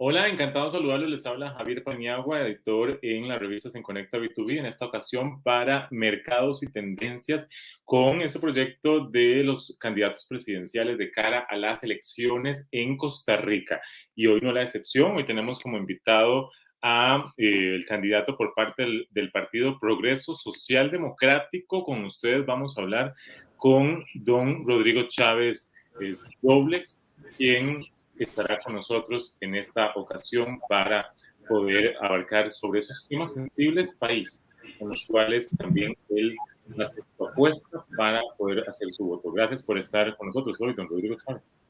Hola, encantado de saludarles. Les habla Javier Paniagua, editor en las revistas En Conecta B2B, en esta ocasión para mercados y tendencias con este proyecto de los candidatos presidenciales de cara a las elecciones en Costa Rica. Y hoy no la excepción, hoy tenemos como invitado a eh, el candidato por parte del, Partido Progreso Social Democrático. Con ustedes vamos a hablar con don Rodrigo Chávez eh, Robles, quien estará con nosotros en esta ocasión para poder abarcar sobre esos temas sensibles país, en los cuales también él hace su apuesta para poder hacer su voto. Gracias por estar con nosotros hoy, don Rodrigo Chávez.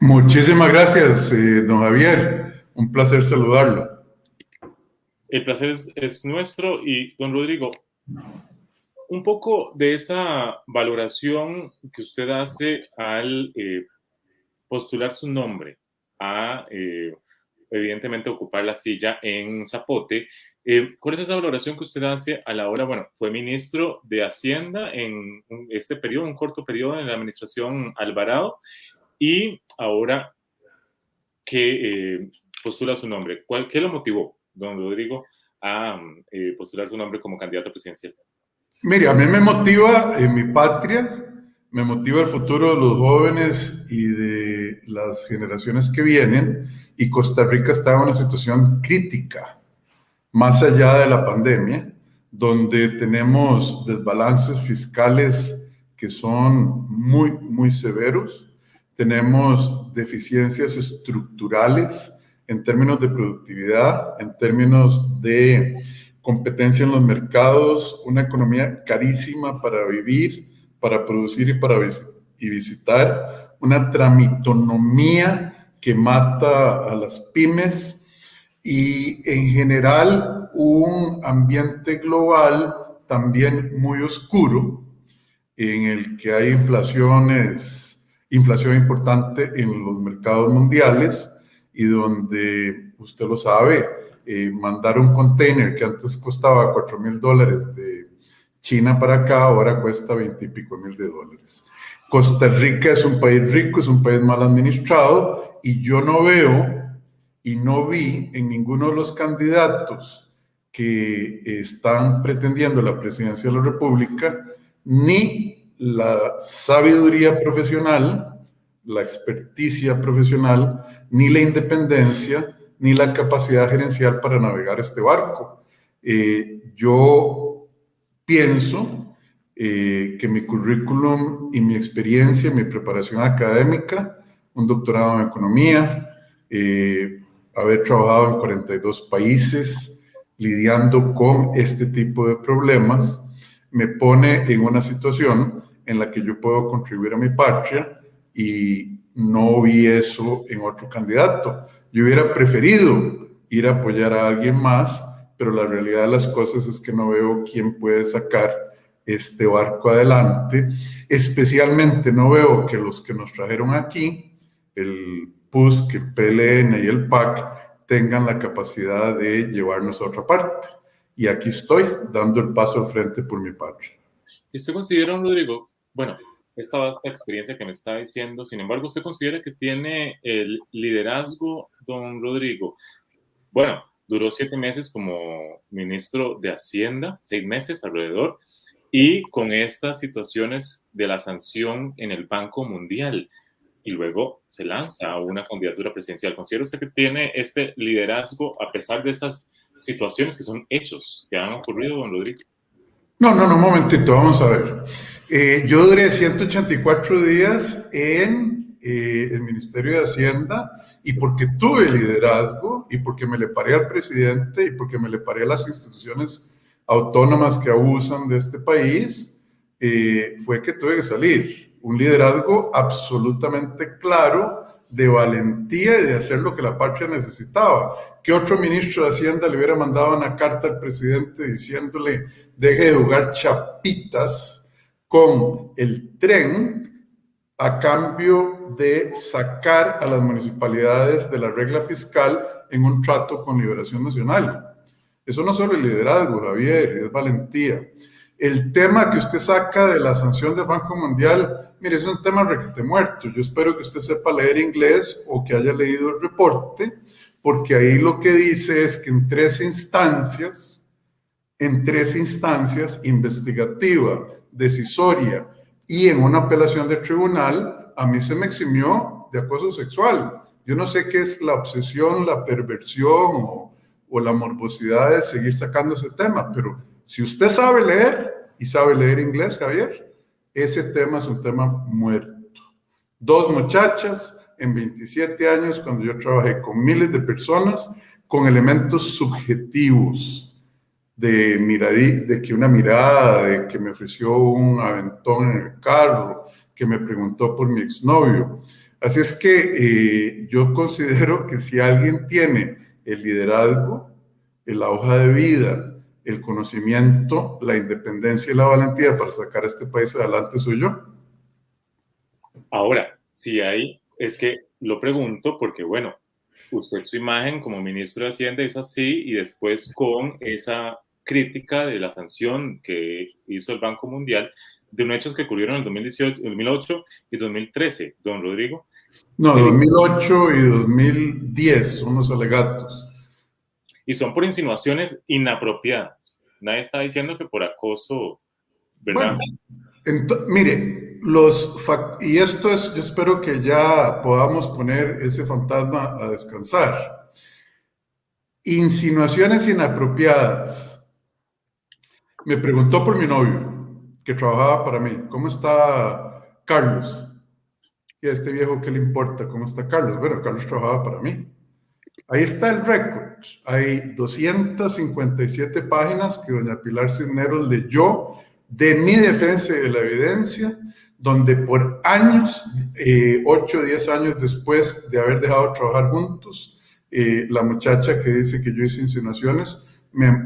Muchísimas gracias, eh, don Javier. Un placer saludarlo. El placer es, nuestro y, don Rodrigo, un poco de esa valoración que usted hace al eh, postular su nombre a, eh, evidentemente, ocupar la silla en Zapote. Eh, ¿Cuál es esa valoración que usted hace a la hora, bueno, fue ministro de Hacienda en este periodo, un corto periodo en la administración Alvarado, y ahora que eh, postula su nombre? ¿Cuál, ¿Qué lo motivó, don Rodrigo, a postular su nombre como candidato presidencial? Mire, a mí me motiva mi patria, me motiva el futuro de los jóvenes y de las generaciones que vienen y Costa Rica está en una situación crítica, más allá de la pandemia, donde tenemos desbalances fiscales que son muy, muy severos, tenemos deficiencias estructurales en términos de productividad, en términos de competencia en los mercados, una economía carísima para vivir, para producir y para y visitar, una tramitonomía que mata a las pymes y en general un ambiente global también muy oscuro en el que hay inflaciones, inflación importante en los mercados mundiales y donde, usted lo sabe, eh, mandar un container que antes costaba 4 mil dólares de China para acá ahora cuesta 20 y pico mil de dólares. Costa Rica es un país rico, es un país mal administrado y yo no veo y no vi en ninguno de los candidatos que están pretendiendo la presidencia de la República ni la sabiduría profesional, la experticia profesional, ni la independencia, ni la capacidad gerencial para navegar este barco. Eh, yo pienso eh, que mi currículum y mi experiencia, mi preparación académica, un doctorado en economía, eh, haber trabajado en 42 países lidiando con este tipo de problemas, me pone en una situación en la que yo puedo contribuir a mi patria y no vi eso en otro candidato. Yo hubiera preferido ir a apoyar a alguien más pero la realidad de las cosas es que no veo quién puede sacar este barco adelante. Especialmente no veo que los que nos trajeron aquí, el PUSC, el PLN y el PAC, tengan la capacidad de llevarnos a otra parte. Y aquí estoy dando el paso al frente por mi parte. ¿Y usted considera, Rodrigo, bueno, esta vasta experiencia que me está diciendo, sin embargo, usted considera que tiene el liderazgo, don Rodrigo? Bueno, duró siete meses como ministro de Hacienda, seis meses alrededor, y con estas situaciones de la sanción en el Banco Mundial. Y luego se lanza a una candidatura presidencial. ¿Considera usted que tiene este liderazgo a pesar de estas situaciones que son hechos que han ocurrido, don Rodrigo? No, no, no, un momentito, vamos a ver. Eh, yo duré 184 días en eh, el Ministerio de Hacienda y porque tuve liderazgo y porque me le paré al presidente y porque me le paré a las instituciones autónomas que abusan de este país, eh, fue que tuve que salir. Un liderazgo absolutamente claro de valentía y de hacer lo que la patria necesitaba. Que otro ministro de Hacienda le hubiera mandado una carta al presidente diciéndole deje de jugar chapitas con el tren a cambio de sacar a las municipalidades de la regla fiscal en un trato con Liberación Nacional. Eso no solo es liderazgo, Javier, es valentía. El tema que usted saca de la sanción del Banco Mundial, mire, es un tema requete muerto. Yo espero que usted sepa leer inglés o que haya leído el reporte, porque ahí lo que dice es que en tres instancias, en tres instancias, investigativa, decisoria y en una apelación de tribunal, a mí se me eximió de acoso sexual. Yo no sé qué es la obsesión, la perversión o, o la morbosidad de seguir sacando ese tema, pero si usted sabe leer y sabe leer inglés, Javier, ese tema es un tema muerto. Dos muchachas en 27 años, cuando yo trabajé con miles de personas, con elementos subjetivos de, miradí, de que una mirada, de que me ofreció un aventón en el carro, que me preguntó por mi exnovio. Así es que eh, yo considero que si alguien tiene el liderazgo, la hoja de vida, el conocimiento, la independencia y la valentía para sacar a este país adelante soy yo. Ahora, si hay, es que lo pregunto porque, bueno, usted su imagen como ministro de Hacienda hizo así y después con esa crítica de la sanción que hizo el Banco Mundial de unos hechos que ocurrieron en 2018, 2008 y 2013, don Rodrigo. No, 2008 y 2010 son los alegatos y son por insinuaciones inapropiadas. Nadie está diciendo que por acoso, ¿verdad? mire, los y esto es, yo espero que ya podamos poner ese fantasma a descansar. Insinuaciones inapropiadas. Me preguntó por mi novio, que trabajaba para mí, ¿cómo está Carlos? Y a este viejo, ¿qué le importa? ¿Cómo está Carlos? Bueno, Carlos trabajaba para mí. Ahí está el récord. Hay 257 páginas que doña Pilar Cisneros leyó de mi defensa de la evidencia, donde por años, eh, 8 o 10 años después de haber dejado de trabajar juntos, eh, la muchacha que dice que yo hice insinuaciones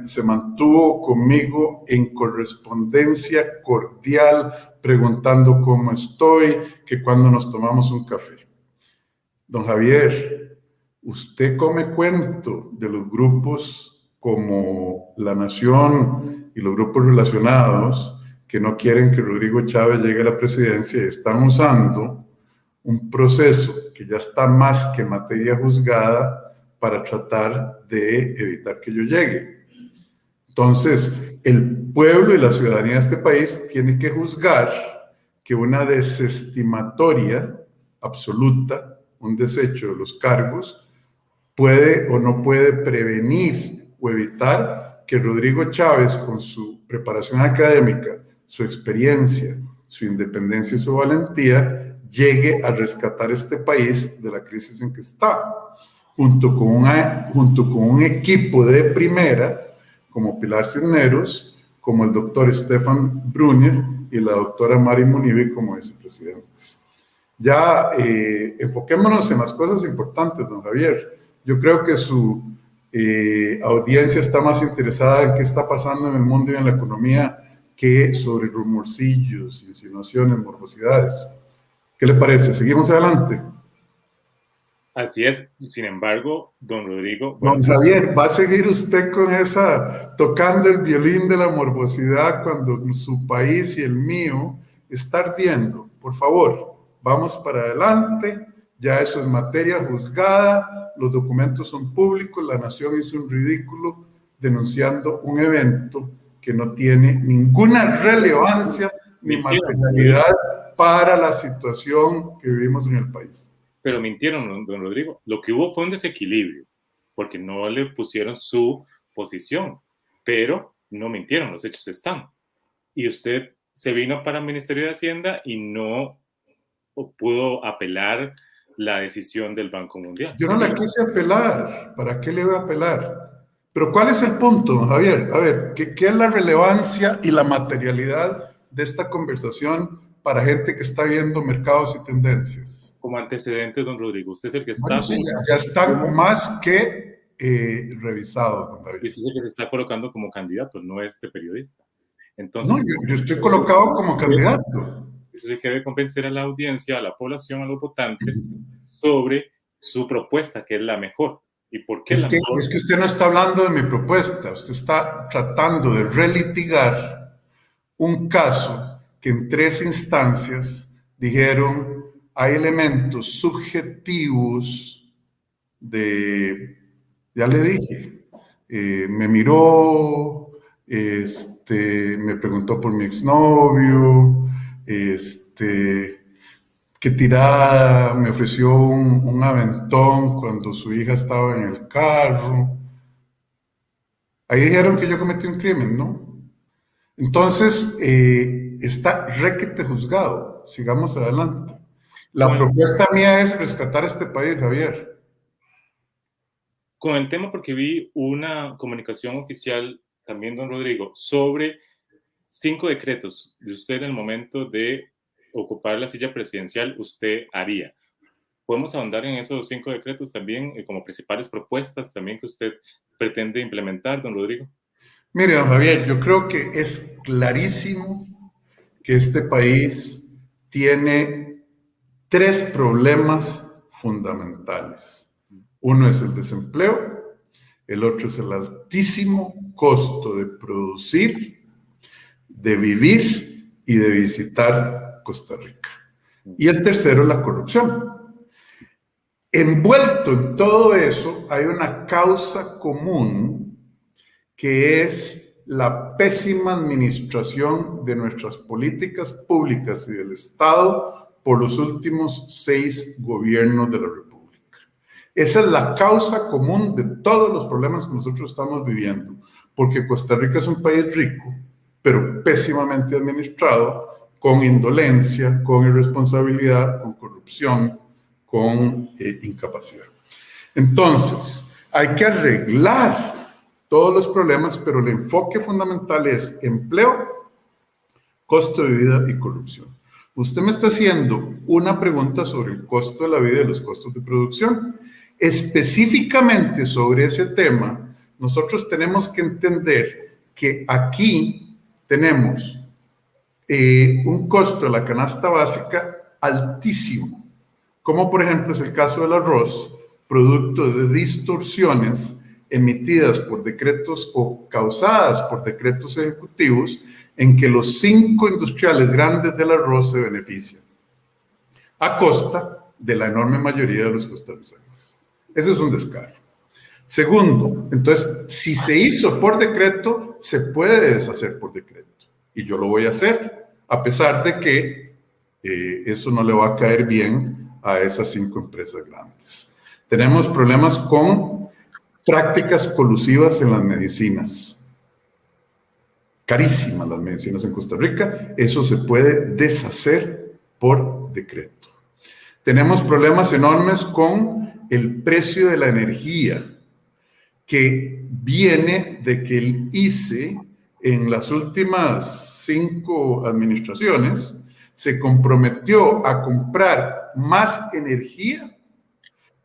se mantuvo conmigo en correspondencia cordial, preguntando cómo estoy, que cuando nos tomamos un café. Don Javier, usted come cuento de los grupos como La Nación y los grupos relacionados que no quieren que Rodrigo Chávez llegue a la presidencia y están usando un proceso que ya está más que materia juzgada para tratar de evitar que yo llegue. Entonces, el pueblo y la ciudadanía de este país tiene que juzgar que una desestimatoria absoluta, un desecho de los cargos, puede o no puede prevenir o evitar que Rodrigo Chávez, con su preparación académica, su experiencia, su independencia y su valentía, llegue a rescatar este país de la crisis en que está, junto con, un equipo de primera, como Pilar Cisneros, como el doctor Stefan Brunner y la doctora Mari Munivi como vicepresidentes. Ya eh, enfoquémonos en las cosas importantes, don Javier. Yo creo que su eh, audiencia está más interesada en qué está pasando en el mundo y en la economía que sobre rumorcillos, insinuaciones, morbosidades. ¿Qué le parece? ¿Seguimos adelante? Así es. Sin embargo, don Rodrigo. Don Javier, ¿va a seguir usted con esa, tocando el violín de la morbosidad cuando su país y el mío está ardiendo? Por favor, vamos para adelante ya eso es materia juzgada, los documentos son públicos, la nación hizo un ridículo denunciando un evento que no tiene ninguna relevancia ni materialidad para la situación que vivimos en el país. Pero mintieron, don Rodrigo. Lo que hubo fue un desequilibrio, porque no le pusieron su posición, pero no mintieron, los hechos están. Y usted se vino para el Ministerio de Hacienda y no pudo apelar la decisión del Banco Mundial. Yo no la quise apelar. ¿Para qué le voy a apelar? Pero ¿cuál es el punto, Javier? A ver, ¿qué, ¿qué, es la relevancia y la materialidad de esta conversación para gente que está viendo mercados y tendencias? Como antecedente, don Rodrigo, usted es el que está... ya, están más que eh, revisados, don Javier. Usted es el que se está colocando como candidato, no este periodista. Entonces, no, yo, yo estoy colocado como candidato se debe convencer a la audiencia, a la población, a los votantes sobre su propuesta, que es la mejor. ¿Y por qué es, que, es que usted no está hablando de mi propuesta, usted está tratando de relitigar un caso que en tres instancias dijeron hay elementos subjetivos de, ya le dije, eh, me miró, este, me preguntó por mi exnovio, este, que tirada me ofreció un, aventón cuando su hija estaba en el carro. Ahí dijeron que yo cometí un crimen, ¿no? Entonces, eh, está requete juzgado. Sigamos adelante. La propuesta mía es rescatar este país, Javier. Con el tema, porque vi una comunicación oficial también, don Rodrigo, sobre cinco decretos de usted en el momento de ocupar la silla presidencial usted haría. ¿Podemos ahondar en esos cinco decretos también eh, como principales propuestas también que usted pretende implementar, don Rodrigo? Mire, don Javier, yo creo que es clarísimo que este país tiene tres problemas fundamentales. Uno es el desempleo, el otro es el altísimo costo de producir, de vivir y de visitar Costa Rica. Y el tercero, la corrupción. Envuelto en todo eso hay una causa común que es la pésima administración de nuestras políticas públicas y del Estado por los últimos seis gobiernos de la República. Esa es la causa común de todos los problemas que nosotros estamos viviendo, porque Costa Rica es un país rico, pero pésimamente administrado, con indolencia, con irresponsabilidad, con corrupción, con eh, incapacidad. Entonces, hay que arreglar todos los problemas, pero el enfoque fundamental es empleo, costo de vida y corrupción. Usted me está haciendo una pregunta sobre el costo de la vida y los costos de producción. Específicamente sobre ese tema, nosotros tenemos que entender que aquí tenemos eh, un costo de la canasta básica altísimo, como por ejemplo es el caso del arroz, producto de distorsiones emitidas por decretos o causadas por decretos ejecutivos en que los cinco industriales grandes del arroz se benefician, a costa de la enorme mayoría de los costarricenses. Ese es un descargo. Segundo, entonces, si se hizo por decreto, se puede deshacer por decreto y yo lo voy a hacer, a pesar de que eh, eso no le va a caer bien a esas cinco empresas grandes. Tenemos problemas con prácticas colusivas en las medicinas. Carísimas las medicinas en Costa Rica. Eso se puede deshacer por decreto. Tenemos problemas enormes con el precio de la energía, que viene de que el ICE en las últimas cinco administraciones se comprometió a comprar más energía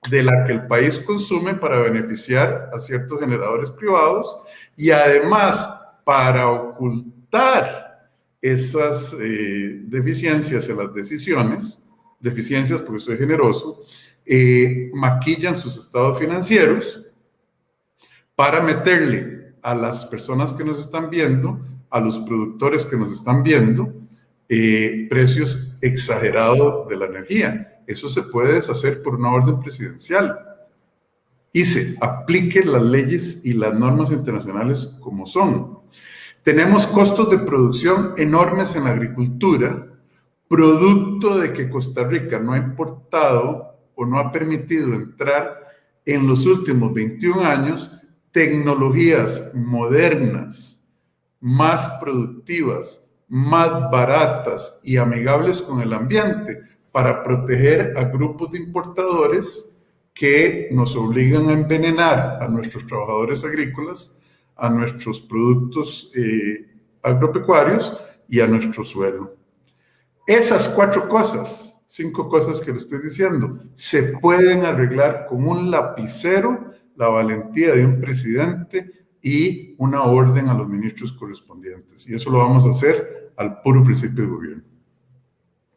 de la que el país consume para beneficiar a ciertos generadores privados y además para ocultar esas eh, deficiencias en las decisiones, deficiencias porque soy generoso, eh, maquillan sus estados financieros para meterle a las personas que nos están viendo, a los productores que nos están viendo, eh, precios exagerados de la energía. Eso se puede deshacer por una orden presidencial y se apliquen las leyes y las normas internacionales como son. Tenemos costos de producción enormes en la agricultura, producto de que Costa Rica no ha importado o no ha permitido entrar en los últimos 21 años tecnologías modernas, más productivas, más baratas y amigables con el ambiente para proteger a grupos de importadores que nos obligan a envenenar a nuestros trabajadores agrícolas, a nuestros productos eh, agropecuarios y a nuestro suelo. Esas cuatro cosas, cinco cosas que le estoy diciendo, se pueden arreglar con un lapicero la valentía de un presidente y una orden a los ministros correspondientes. Y eso lo vamos a hacer al puro principio de gobierno.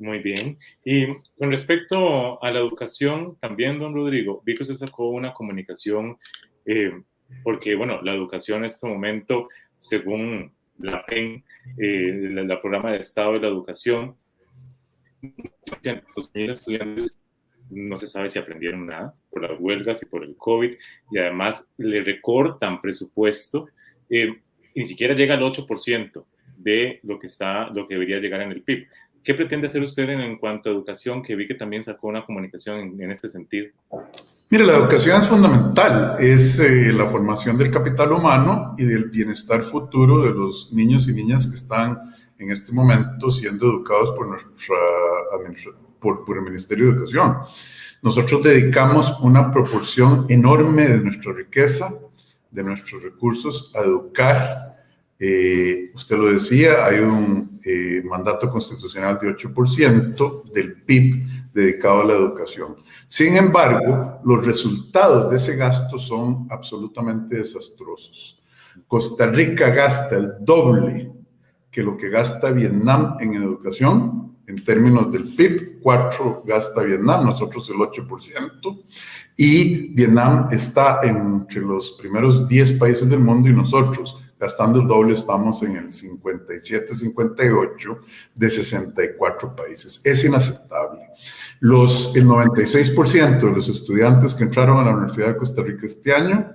Muy bien. Y con respecto a la educación, también, don Rodrigo, vi que usted sacó una comunicación, eh, porque, bueno, la educación en este momento, según la PEN, eh, la, programa de Estado de la Educación, estudiantes no se sabe si aprendieron nada por las huelgas y por el COVID, y además le recortan presupuesto, eh, ni siquiera llega al 8% de lo que, está, lo que debería llegar en el PIB. ¿Qué pretende hacer usted en, cuanto a educación? Que vi que también sacó una comunicación en, este sentido. Mire, la educación es fundamental, es eh, la formación del capital humano y del bienestar futuro de los niños y niñas que están en este momento siendo educados por, nuestra, por, el Ministerio de Educación. Nosotros dedicamos una proporción enorme de nuestra riqueza, de nuestros recursos a educar eh, usted lo decía, hay un eh, mandato constitucional de 8% del PIB dedicado a la educación. Sin embargo, los resultados de ese gasto son absolutamente desastrosos. Costa Rica gasta el doble que lo que gasta Vietnam en educación, en términos del PIB, 4 gasta Vietnam, nosotros el 8%, y Vietnam está entre los primeros 10 países del mundo y nosotros gastando el doble, estamos en el 57-58 de 64 países. Es inaceptable. Los, el 96% de los estudiantes que entraron a la Universidad de Costa Rica este año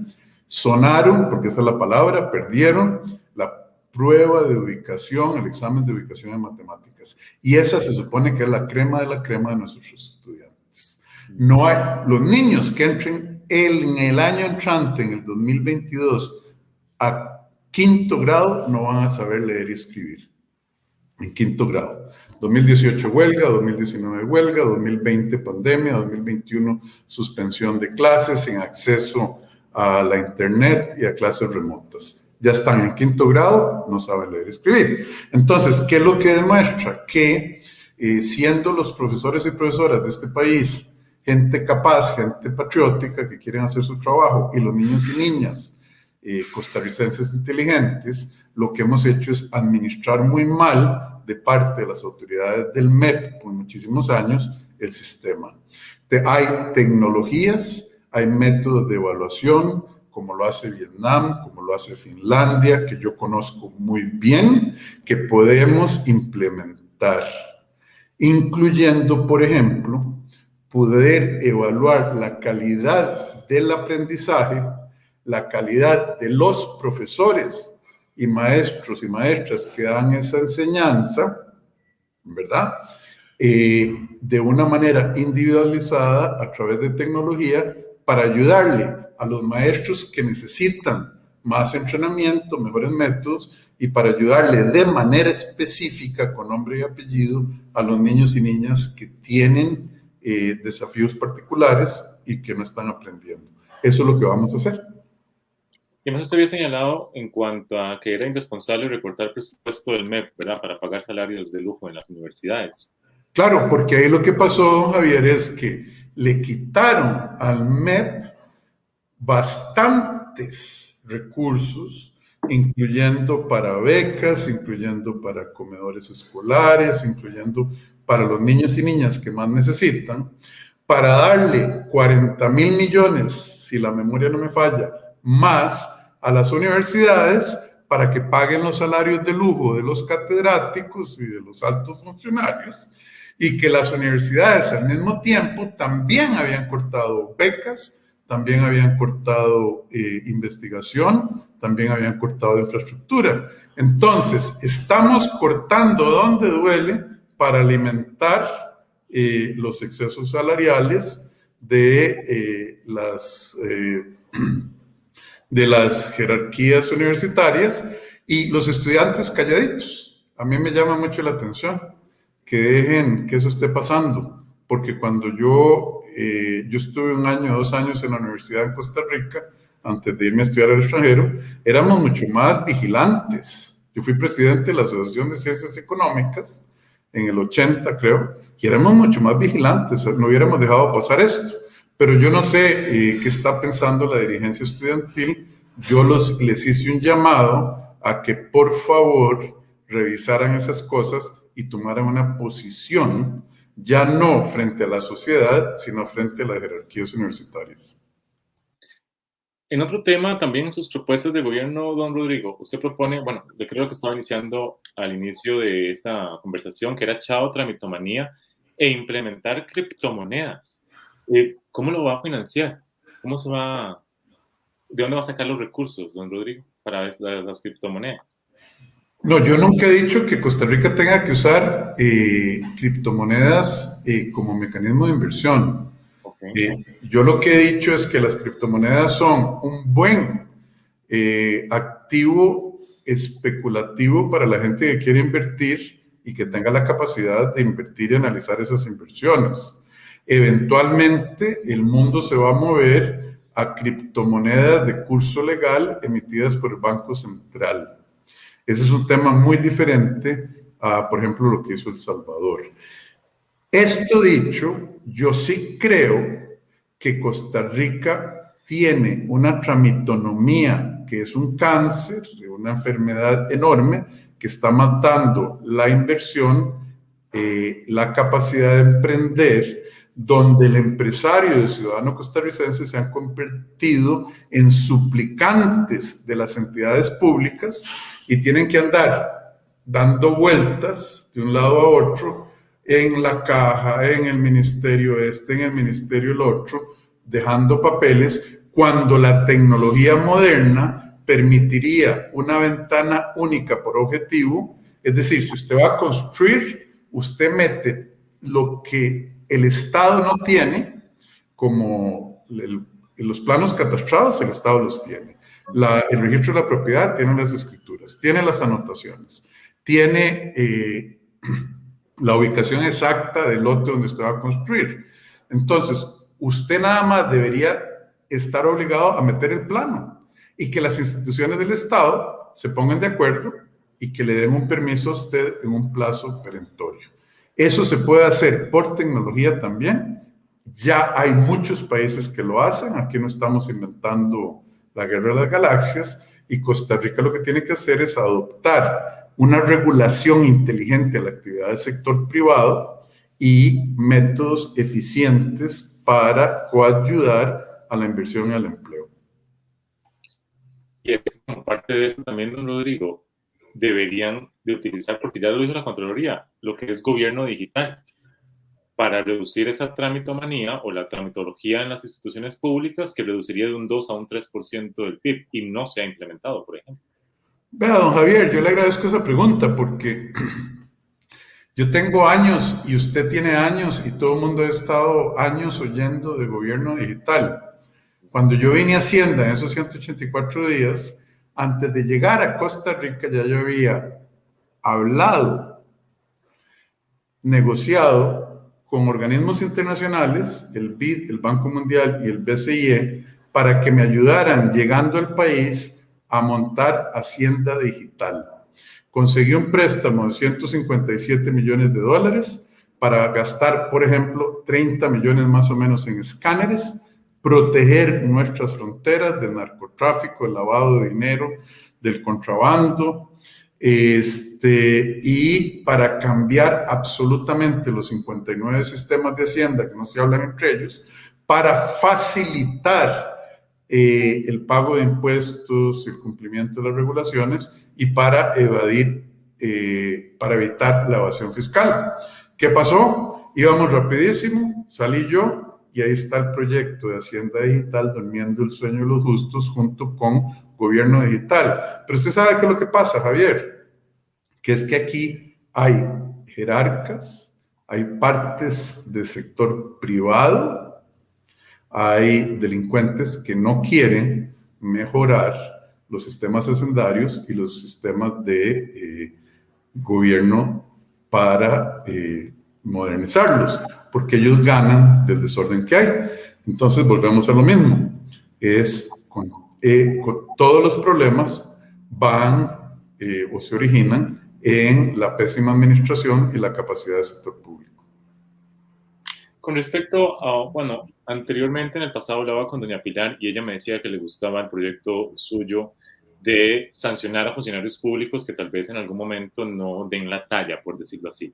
sonaron, porque esa es la palabra, perdieron la prueba de ubicación, el examen de ubicación en matemáticas. Y esa se supone que es la crema de la crema de nuestros estudiantes. No hay, los niños que entren en el año entrante, en el 2022, a quinto grado no van a saber leer y escribir. En quinto grado. 2018 huelga, 2019 huelga, 2020 pandemia, 2021 suspensión de clases sin acceso a la internet y a clases remotas. Ya están en quinto grado, no saben leer y escribir. Entonces, ¿qué es lo que demuestra? Que eh, siendo los profesores y profesoras de este país gente capaz, gente patriótica que quieren hacer su trabajo y los niños y niñas eh, costarricenses inteligentes, lo que hemos hecho es administrar muy mal de parte de las autoridades del MEP por muchísimos años el sistema. hay tecnologías, hay métodos de evaluación, como lo hace Vietnam, como lo hace Finlandia, que yo conozco muy bien, que podemos implementar, incluyendo, por ejemplo, poder evaluar la calidad del aprendizaje la calidad de los profesores y maestros y maestras que dan esa enseñanza, ¿verdad? Eh, de una manera individualizada a través de tecnología para ayudarle a los maestros que necesitan más entrenamiento, mejores métodos y para ayudarle de manera específica, con nombre y apellido, a los niños y niñas que tienen eh, desafíos particulares y que no están aprendiendo. Eso es lo que vamos a hacer. Y más usted había señalado en cuanto a que era irresponsable recortar el presupuesto del MEP, ¿verdad? Para pagar salarios de lujo en las universidades. Claro, porque ahí lo que pasó, Javier, es que le quitaron al MEP bastantes recursos, incluyendo para becas, incluyendo para comedores escolares, incluyendo para los niños y niñas que más necesitan, para darle 40 mil millones, si la memoria no me falla, más a las universidades para que paguen los salarios de lujo de los catedráticos y de los altos funcionarios, y que las universidades al mismo tiempo también habían cortado becas, también habían cortado eh, investigación, también habían cortado infraestructura. Entonces, estamos cortando donde duele para alimentar eh, los excesos salariales de eh, las de las jerarquías universitarias y los estudiantes calladitos. A mí me llama mucho la atención que dejen que eso esté pasando, porque cuando yo, eh, yo estuve un año, dos años en la Universidad de Costa Rica, antes de irme a estudiar al extranjero, éramos mucho más vigilantes. Yo fui presidente de la Asociación de Ciencias Económicas en el 80, creo, y éramos mucho más vigilantes, no hubiéramos dejado pasar esto. Pero yo no sé eh, qué está pensando la dirigencia estudiantil. Yo los, les hice un llamado a que por favor revisaran esas cosas y tomaran una posición, ya no frente a la sociedad, sino frente a las jerarquías universitarias. En otro tema, también en sus propuestas de gobierno, don Rodrigo, usted propone, bueno, yo creo que estaba iniciando al inicio de esta conversación, que era chao tramitomanía e implementar criptomonedas. Eh, ¿Cómo lo va a financiar? ¿Cómo se va, de dónde va a sacar los recursos, don Rodrigo, para las, criptomonedas? No, yo nunca he dicho que Costa Rica tenga que usar eh, criptomonedas eh, como mecanismo de inversión. Eh, yo lo que he dicho es que las criptomonedas son un buen activo especulativo para la gente que quiere invertir y que tenga la capacidad de invertir y analizar esas inversiones. Eventualmente el mundo se va a mover a criptomonedas de curso legal emitidas por el Banco Central. Ese es un tema muy diferente a, por ejemplo, lo que hizo El Salvador. Esto dicho, yo sí creo que Costa Rica tiene una tramitonomía que es un cáncer, una enfermedad enorme que está matando la inversión, eh, la capacidad de emprender, donde el empresario y el ciudadano costarricense se han convertido en suplicantes de las entidades públicas y tienen que andar dando vueltas de un lado a otro en la caja, en el ministerio este, en el ministerio el otro, dejando papeles, cuando la tecnología moderna permitiría una ventana única por objetivo, es decir, si usted va a construir, usted mete lo que el Estado no tiene, como los planos catastrados, el Estado los tiene. el registro de la propiedad tiene las escrituras, tiene las anotaciones, tiene eh, la ubicación exacta del lote donde usted va a construir. Entonces, usted nada más debería estar obligado a meter el plano y que las instituciones del Estado se pongan de acuerdo y que le den un permiso a usted en un plazo perentorio. Eso se puede hacer por tecnología también. Ya hay muchos países que lo hacen. Aquí no estamos inventando la guerra de las galaxias y Costa Rica lo que tiene que hacer es adoptar una regulación inteligente a la actividad del sector privado y métodos eficientes para coayudar a la inversión y al empleo. Y como parte de eso también, don Rodrigo, deberían de utilizar, porque ya lo dijo la Contraloría, lo que es gobierno digital, para reducir esa tramitomanía o la tramitología en las instituciones públicas que reduciría de un 2 a un 3% del PIB y no se ha implementado, por ejemplo. Vea, don Javier, yo le agradezco esa pregunta porque yo tengo años y usted tiene años y todo el mundo ha estado años oyendo de gobierno digital. Cuando yo vine a Hacienda en esos 184 días, antes de llegar a Costa Rica ya yo había hablado, negociado con organismos internacionales, el BID, el Banco Mundial y el BCIE, para que me ayudaran llegando al país a montar Hacienda Digital. Consiguió un préstamo de 157 millones de dólares para gastar, por ejemplo, 30 millones más o menos en escáneres, proteger nuestras fronteras del narcotráfico, del lavado de dinero, del contrabando, este, y para cambiar absolutamente los 59 sistemas de Hacienda que no se hablan entre ellos, para facilitar eh, el pago de impuestos, el cumplimiento de las regulaciones y para evadir, eh, para evitar la evasión fiscal. ¿Qué pasó? Íbamos rapidísimo, salí yo y ahí está el proyecto de Hacienda Digital durmiendo el sueño de los justos junto con gobierno digital. Pero usted sabe qué es lo que pasa, Javier, que es que aquí hay jerarcas, hay partes del sector privado hay delincuentes que no quieren mejorar los sistemas hacendarios y los sistemas de eh, gobierno para eh, modernizarlos, porque ellos ganan del desorden que hay. Entonces volvemos a lo mismo, es con, eh, todos los problemas van o se originan en la pésima administración y la capacidad del sector público. Con respecto a, bueno, anteriormente en el pasado hablaba con doña Pilar y ella me decía que le gustaba el proyecto suyo de sancionar a funcionarios públicos que tal vez en algún momento no den la talla, por decirlo así.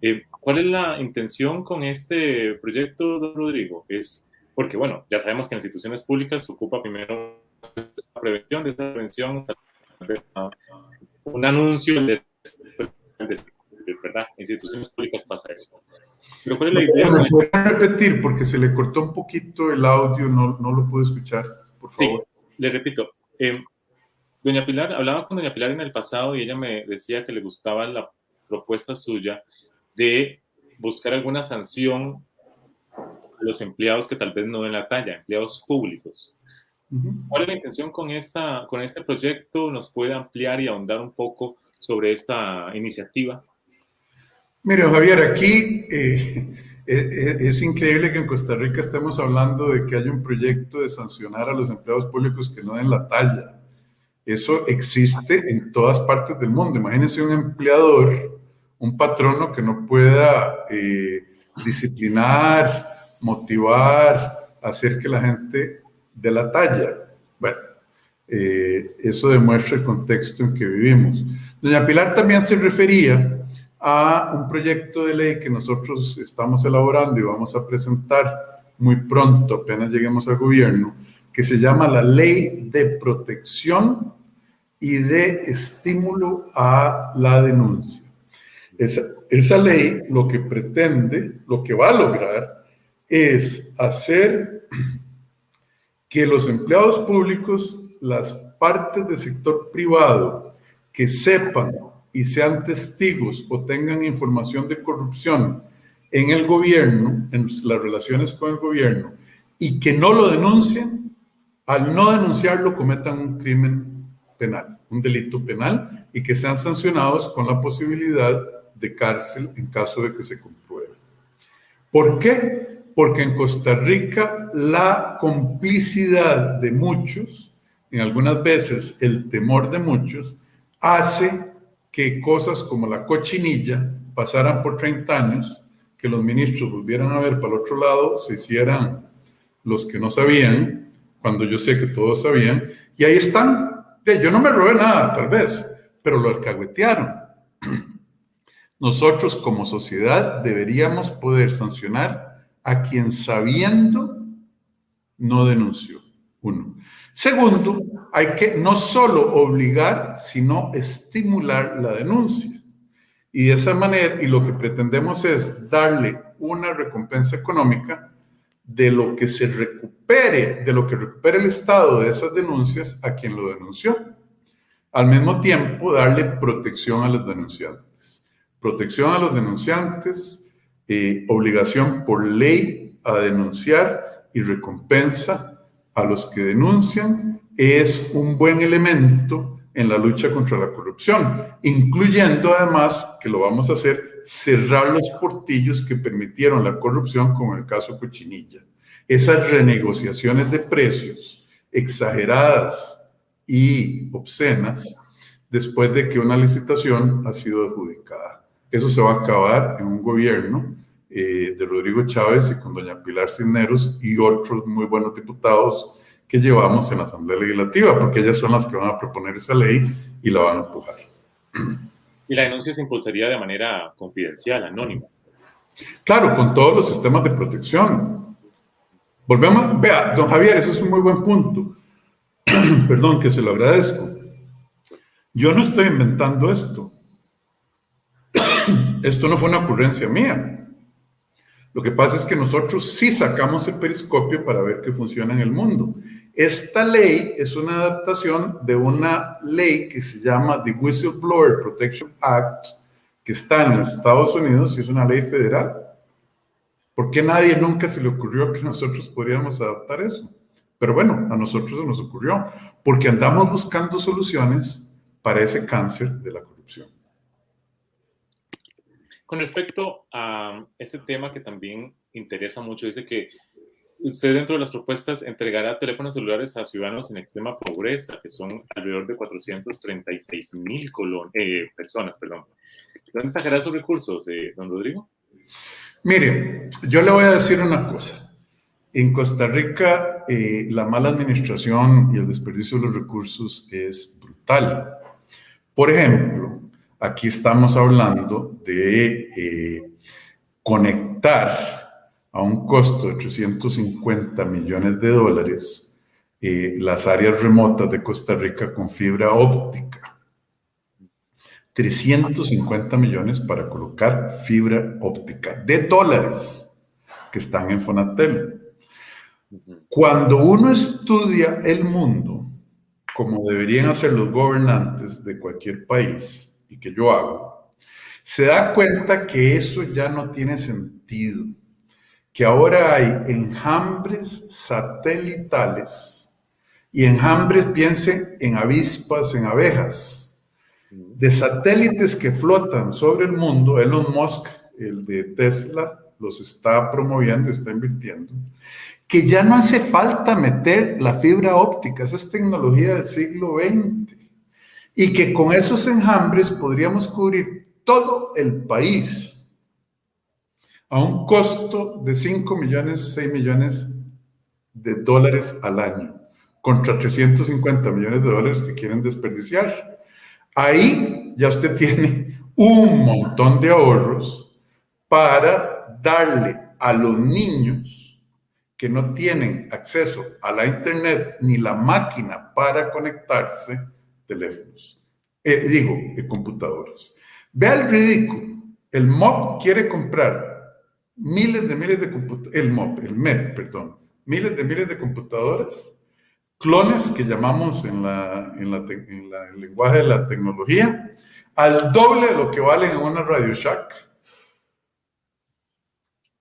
Eh, ¿Cuál es la intención con este proyecto, don Rodrigo? Es porque, bueno, ya sabemos que en instituciones públicas se ocupa primero la prevención, de esa prevención, un anuncio de, ¿verdad? En instituciones públicas pasa eso. Pero ¿cuál es la idea? ¿Me puede repetir? Porque se le cortó un poquito el audio, no, no lo pude escuchar, por favor. Sí, le repito. Eh, doña Pilar, hablaba con doña Pilar en el pasado y ella me decía que le gustaba la propuesta suya de buscar alguna sanción a los empleados que tal vez no den la talla, empleados públicos. ¿Cuál es la intención con, esta, con este proyecto? ¿Nos puede ampliar y ahondar un poco sobre esta iniciativa? Mire, Javier, aquí eh, es, es, increíble que en Costa Rica estemos hablando de que hay un proyecto de sancionar a los empleados públicos que no den la talla. Eso existe en todas partes del mundo. Imagínense un empleador un patrono que no pueda eh, disciplinar, motivar, hacer que la gente dé la talla. Bueno, eh, eso demuestra el contexto en que vivimos. Doña Pilar también se refería a un proyecto de ley que nosotros estamos elaborando y vamos a presentar muy pronto, apenas lleguemos al gobierno, que se llama la Ley de Protección y de Estímulo a la Denuncia. Esa, esa ley lo que pretende, lo que va a lograr, es hacer que los empleados públicos, las partes del sector privado que sepan y sean testigos o tengan información de corrupción en el gobierno, en las relaciones con el gobierno, y que no lo denuncien, al no denunciarlo cometan un crimen penal, un delito penal, y que sean sancionados con la posibilidad de cárcel en caso de que se compruebe. ¿Por qué? Porque en Costa Rica la complicidad de muchos, en algunas veces el temor de muchos, hace que cosas como la cochinilla pasaran por 30 años, que los ministros volvieran a ver para el otro lado, se hicieran los que no sabían, cuando yo sé que todos sabían, y ahí están. Yo no me robé nada, tal vez, pero lo alcahuetearon. Nosotros como sociedad deberíamos poder sancionar a quien sabiendo no denunció. Uno. Segundo, hay que no solo obligar, sino estimular la denuncia. Y de esa manera, y lo que pretendemos es darle una recompensa económica de lo que se recupere, de lo que recupere el Estado de esas denuncias a quien lo denunció. Al mismo tiempo, darle protección a los denunciantes protección a los denunciantes, eh, obligación por ley a denunciar y recompensa a los que denuncian es un buen elemento en la lucha contra la corrupción, incluyendo además, que lo vamos a hacer, cerrar los portillos que permitieron la corrupción, como el caso Cochinilla. Esas renegociaciones de precios exageradas y obscenas después de que una licitación ha sido adjudicada. Eso se va a acabar en un gobierno eh, de Rodrigo Chávez y con doña Pilar Cisneros y otros muy buenos diputados que llevamos en la Asamblea Legislativa, porque ellas son las que van a proponer esa ley y la van a empujar. Y la denuncia se impulsaría de manera confidencial, anónima. Claro, con todos los sistemas de protección. Volvemos, vea, don Javier, eso es un muy buen punto. Perdón, que se lo agradezco. Yo no estoy inventando esto. Esto no fue una ocurrencia mía. Lo que pasa es que nosotros sí sacamos el periscopio para ver qué funciona en el mundo. Esta ley es una adaptación de una ley que se llama The Whistleblower Protection Act, que está en Estados Unidos y es una ley federal. ¿Por qué nadie nunca se le ocurrió que nosotros podríamos adaptar eso? Pero bueno, a nosotros se nos ocurrió, porque andamos buscando soluciones para ese cáncer de la corrupción. Con respecto a este tema que también interesa mucho, dice que usted dentro de las propuestas entregará teléfonos celulares a ciudadanos en extrema pobreza, que son alrededor de 436 mil eh, personas. Perdón. ¿Dónde sacará esos recursos, eh, don Rodrigo? Mire, yo le voy a decir una cosa. En Costa Rica, eh, la mala administración y el desperdicio de los recursos es brutal. Por ejemplo, aquí estamos hablando de eh, conectar a un costo de 350 millones de dólares eh, las áreas remotas de Costa Rica con fibra óptica. 350 millones para colocar fibra óptica de dólares que están en Fonatel. Cuando uno estudia el mundo, como deberían hacer los gobernantes de cualquier país, y que yo hago, se da cuenta que eso ya no tiene sentido, que ahora hay enjambres satelitales, y enjambres piensen en avispas, en abejas, de satélites que flotan sobre el mundo, Elon Musk, el de Tesla, los está promoviendo, está invirtiendo, que ya no hace falta meter la fibra óptica, esa es tecnología del siglo XX, y que con esos enjambres podríamos cubrir todo el país a un costo de 5 millones, 6 millones de dólares al año, contra 350 millones de dólares que quieren desperdiciar. Ahí ya usted tiene un montón de ahorros para darle a los niños que no tienen acceso a la internet ni la máquina para conectarse, teléfonos, eh, digo, eh, computadoras. Vea el ridículo. El MOP quiere comprar miles de miles de computadoras, el MOP, el MEP, perdón, miles de miles de computadoras, clones que llamamos en, la, en, la, en el lenguaje de la tecnología, al doble de lo que valen en una Radio Shack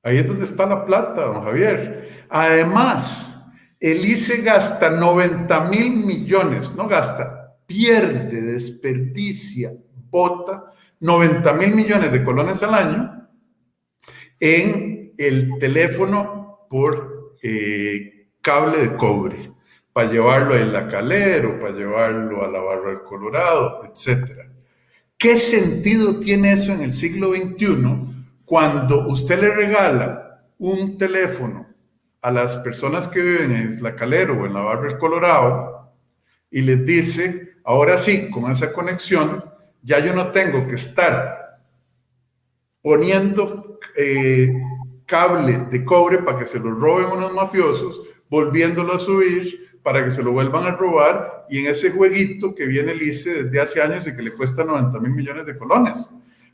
Ahí es donde está la plata, don Javier. Además, el ICE gasta 90 mil millones, no gasta, pierde, desperdicia, bota 90 mil millones de colones al año en el teléfono por eh, cable de cobre, para llevarlo a la Calero, para llevarlo a la Barra del Colorado, etc. ¿Qué sentido tiene eso en el siglo XXI? Cuando usted le regala un teléfono a las personas que viven en Isla Calero o en la Barra del Colorado y les dice, ahora sí, con esa conexión, ya yo no tengo que estar poniendo eh, cable de cobre para que se lo roben unos mafiosos, volviéndolo a subir para que se lo vuelvan a robar y en ese jueguito que viene el ICE desde hace años y que le cuesta 90 mil millones de colones.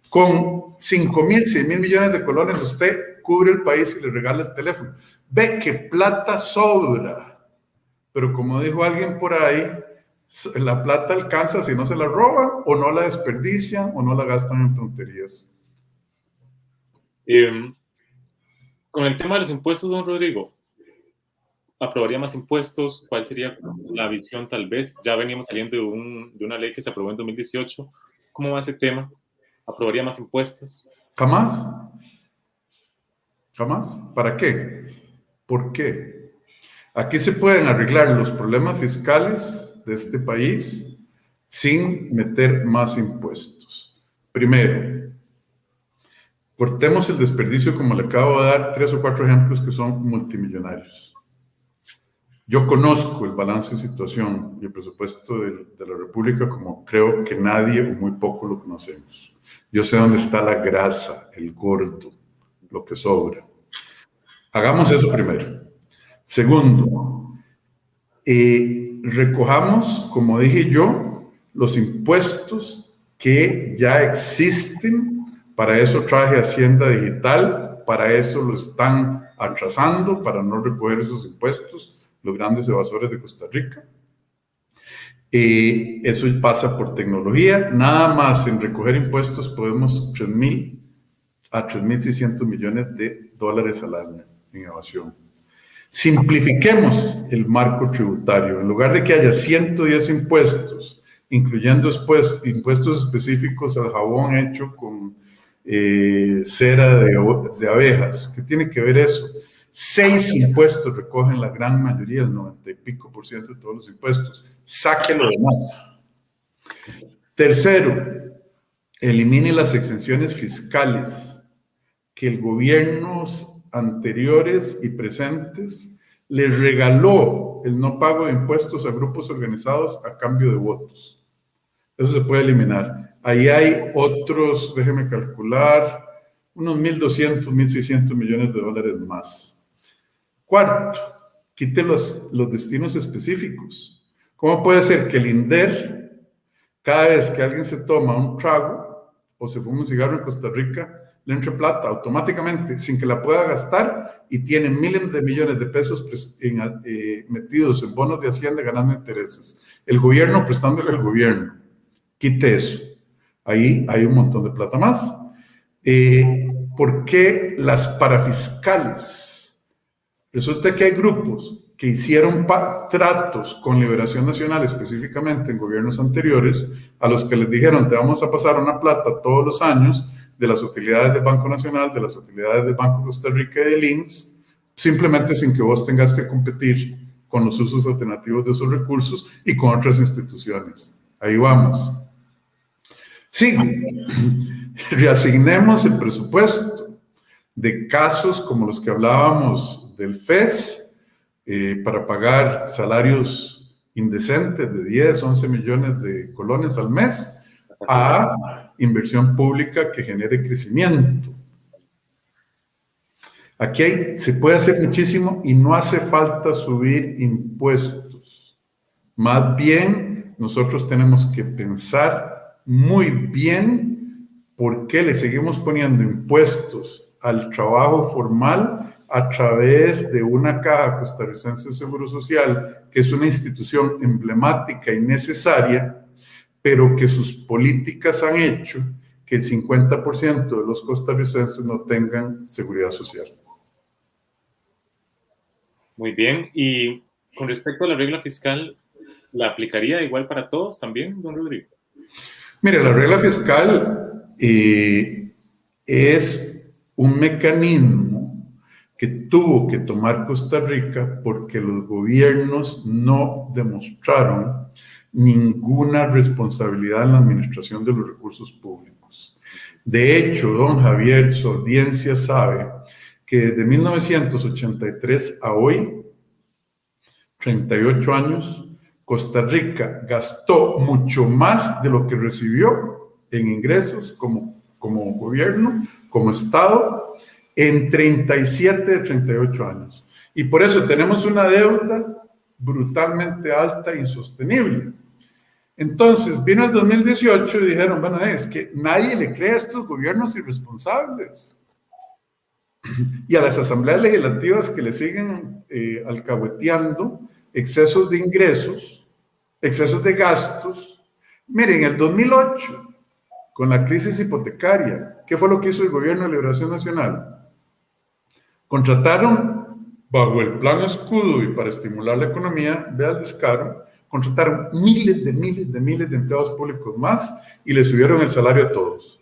Con 5 mil, 6 mil millones de colones, usted cubre el país y le regala el teléfono. Ve que plata sobra. Pero como dijo alguien por ahí, la plata alcanza si no se la roban o no la desperdician o no la gastan en tonterías. Em, con el tema de los impuestos, don Rodrigo, ¿aprobaría más impuestos? ¿Cuál sería la visión tal vez? Ya veníamos saliendo de, de una ley que se aprobó en 2018. ¿Cómo va ese tema? aprobaría más impuestos? Jamás. Jamás. ¿Para qué? ¿Por qué? Aquí se pueden arreglar los problemas fiscales de este país sin meter más impuestos. Primero, cortemos el desperdicio como le acabo de dar tres o cuatro ejemplos que son multimillonarios. Yo conozco el balance de situación y el presupuesto de, de la República como creo que nadie o muy poco lo conocemos. Yo sé dónde está la grasa, el gordo, lo que sobra. Hagamos eso primero. Segundo, eh, recojamos, como dije yo, los impuestos que ya existen. Para eso traje Hacienda Digital, para eso lo están atrasando, para no recoger esos impuestos, los grandes evasores de Costa Rica. Eh, eso pasa por tecnología. Nada más en recoger impuestos podemos 3.000 a 3.600 millones de dólares al año en innovación. Simplifiquemos el marco tributario. En lugar de que haya 110 impuestos, incluyendo impuestos específicos al jabón hecho con eh, cera de, de abejas. ¿Qué tiene que ver eso? Seis impuestos recogen la gran mayoría, el 90 y pico por ciento de todos los impuestos. Saque lo demás. Tercero, elimine las exenciones fiscales que el gobiernos anteriores y presentes le regaló el no pago de impuestos a grupos organizados a cambio de votos. Eso se puede eliminar. Ahí hay otros, déjeme calcular, unos 1.200, 1.600 millones de dólares más. Cuarto, quite los, destinos específicos. ¿Cómo puede ser que el INDER, cada vez que alguien se toma un trago o se fuma un cigarro en Costa Rica, le entre plata automáticamente sin que la pueda gastar y tiene miles de millones de pesos eh, metidos en bonos de Hacienda ganando intereses. El gobierno prestándole al gobierno. Quite eso. Ahí hay un montón de plata más. Eh, ¿Por qué las parafiscales? Resulta que hay grupos que hicieron tratos con Liberación Nacional, específicamente en gobiernos anteriores, a los que les dijeron, te vamos a pasar una plata todos los años de las utilidades del Banco Nacional, de las utilidades del Banco Costa Rica y del INS, simplemente sin que vos tengas que competir con los usos alternativos de esos recursos y con otras instituciones. Ahí vamos. Sí, reasignemos el presupuesto de casos como los que hablábamos del FES eh, para pagar salarios indecentes de 10, 11 millones de colones al mes a inversión pública que genere crecimiento. Aquí se puede hacer muchísimo y no hace falta subir impuestos. Más bien, nosotros tenemos que pensar muy bien por qué le seguimos poniendo impuestos al trabajo formal a través de una caja costarricense de Seguro Social, que es una institución emblemática y necesaria, pero que sus políticas han hecho que el 50% de los costarricenses no tengan seguridad social. Muy bien, y con respecto a la regla fiscal, ¿la aplicaría igual para todos también, don Rodrigo? Mire, la regla fiscal eh, es un mecanismo que tuvo que tomar Costa Rica porque los gobiernos no demostraron ninguna responsabilidad en la administración de los recursos públicos. De hecho, don Javier, su audiencia sabe que desde 1983 a hoy, 38 años, Costa Rica gastó mucho más de lo que recibió en ingresos como, como gobierno, como Estado, en 37 de 38 años. Y por eso tenemos una deuda brutalmente alta e insostenible. Entonces vino el 2018 y dijeron, bueno, es que nadie le cree a estos gobiernos irresponsables. Y a las asambleas legislativas que le siguen eh, alcahueteando excesos de ingresos, excesos de gastos. Miren, en el 2008, con la crisis hipotecaria, ¿qué fue lo que hizo el gobierno de Liberación Nacional? Contrataron bajo el plan escudo y para estimular la economía, vea el descaro, contrataron miles de miles de miles de empleados públicos más y le subieron el salario a todos.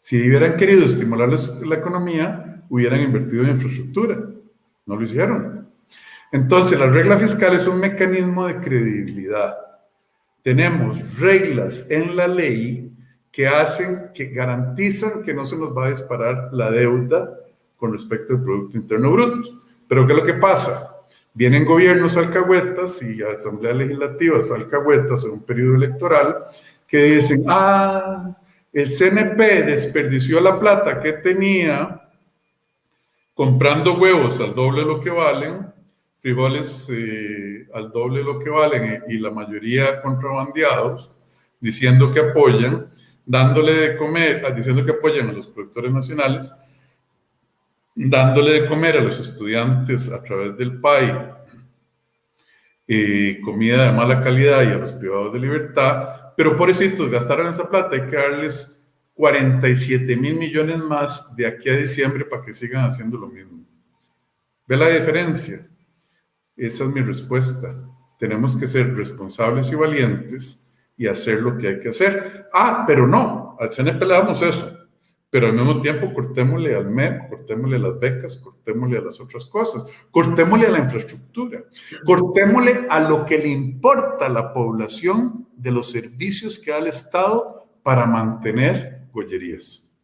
Si hubieran querido estimular la economía, hubieran invertido en infraestructura. No lo hicieron. Entonces, la regla fiscal es un mecanismo de credibilidad. Tenemos reglas en la ley que hacen, que garantizan que no se nos va a disparar la deuda con respecto al Producto Interno Bruto. Pero ¿qué es lo que pasa? Vienen gobiernos alcahuetas y asambleas legislativas alcahuetas en un periodo electoral que dicen, ah, el CNP desperdició la plata que tenía comprando huevos al doble de lo que valen, frijoles eh, al doble de lo que valen y la mayoría contrabandeados, diciendo que apoyan, dándole de comer, diciendo que apoyan a los productores nacionales, dándole de comer a los estudiantes a través del PAI eh, comida de mala calidad y a los privados de libertad, pero por eso gastaron esa plata, hay que darles 47 mil millones más de aquí a diciembre para que sigan haciendo lo mismo. ¿Ve la diferencia? Esa es mi respuesta. Tenemos que ser responsables y valientes y hacer lo que hay que hacer. Ah, pero no, al CNP le damos eso pero al mismo tiempo cortémosle al MEP, cortémosle las becas, cortémosle a las otras cosas, cortémosle a la infraestructura, cortémosle a lo que le importa a la población de los servicios que da el Estado para mantener gollerías.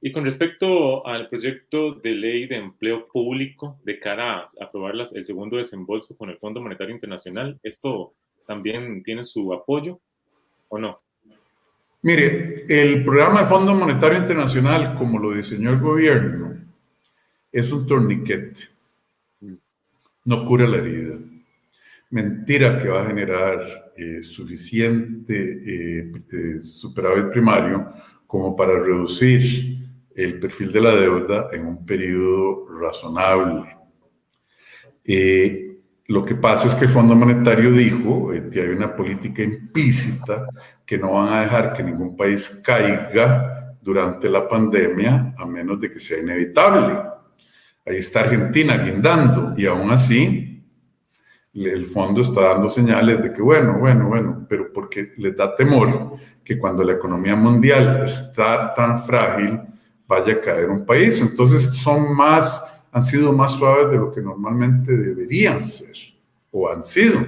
Y con respecto al proyecto de ley de empleo público de cara a aprobar el segundo desembolso con el Fondo Monetario Internacional, ¿esto también tiene su apoyo o no? Mire, el programa del Fondo Monetario Internacional, como lo diseñó el gobierno, es un torniquete. No cura la herida. Mentira que va a generar eh, suficiente eh, eh, superávit primario como para reducir el perfil de la deuda en un periodo razonable. Lo que pasa es que el Fondo Monetario dijo que hay una política implícita que no van a dejar que ningún país caiga durante la pandemia a menos de que sea inevitable. Ahí está Argentina guindando y aún así el fondo está dando señales de que, bueno, bueno, bueno, pero porque les da temor que cuando la economía mundial está tan frágil, vaya a caer un país. Entonces son más, han sido más suaves de lo que normalmente deberían ser o han sido.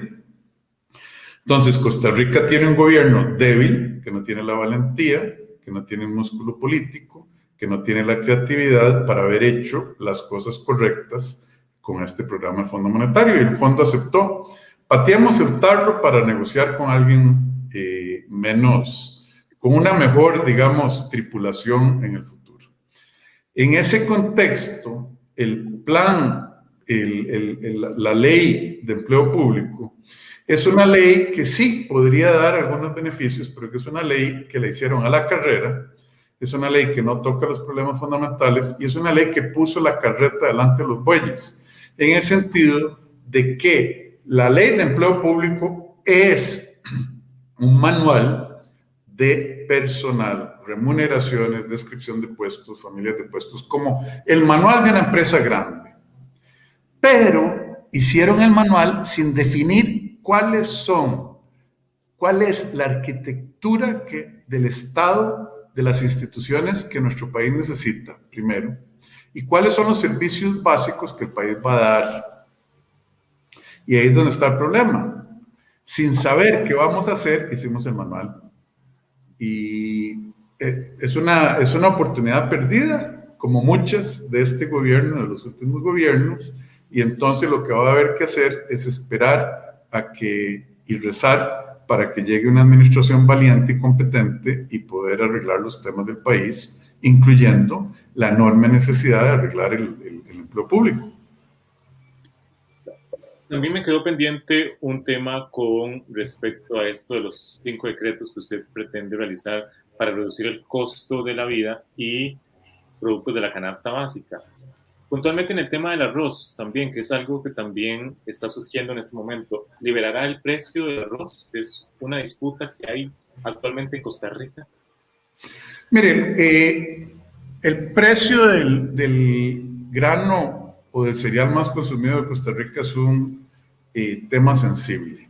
Entonces Costa Rica tiene un gobierno débil, que no tiene la valentía, que no tiene el músculo político, que no tiene la creatividad para haber hecho las cosas correctas con este programa del Fondo Monetario y el fondo aceptó. Pateamos el tarro para negociar con alguien eh, menos, con una mejor, digamos, tripulación en el futuro. En ese contexto, el plan, la ley de empleo público, es una ley que sí podría dar algunos beneficios, pero que es una ley que le hicieron a la carrera, es una ley que no toca los problemas fundamentales y es una ley que puso la carreta delante de los bueyes en el sentido de que la ley de empleo público es un manual de personal, remuneraciones, descripción de puestos, familias de puestos, como el manual de una empresa grande. Pero hicieron el manual sin definir cuáles son, cuál es la arquitectura que, del Estado, de las instituciones que nuestro país necesita, primero y cuáles son los servicios básicos que el país va a dar. Y ahí es donde está el problema. Sin saber qué vamos a hacer, hicimos el manual. Y eh, es una, es una oportunidad perdida, como muchas de este gobierno, de los últimos gobiernos, y entonces lo que va a haber que hacer es esperar a que y rezar para que llegue una administración valiente y competente y poder arreglar los temas del país, incluyendo la enorme necesidad de arreglar el, empleo público. También me quedó pendiente un tema con respecto a esto de los cinco decretos que usted pretende realizar para reducir el costo de la vida y productos de la canasta básica. Puntualmente en el tema del arroz también, que es algo que también está surgiendo en este momento. ¿Liberará el precio del arroz? Es una disputa que hay actualmente en Costa Rica. Miren, eh, el precio del, grano o del cereal más consumido de Costa Rica es un eh, tema sensible.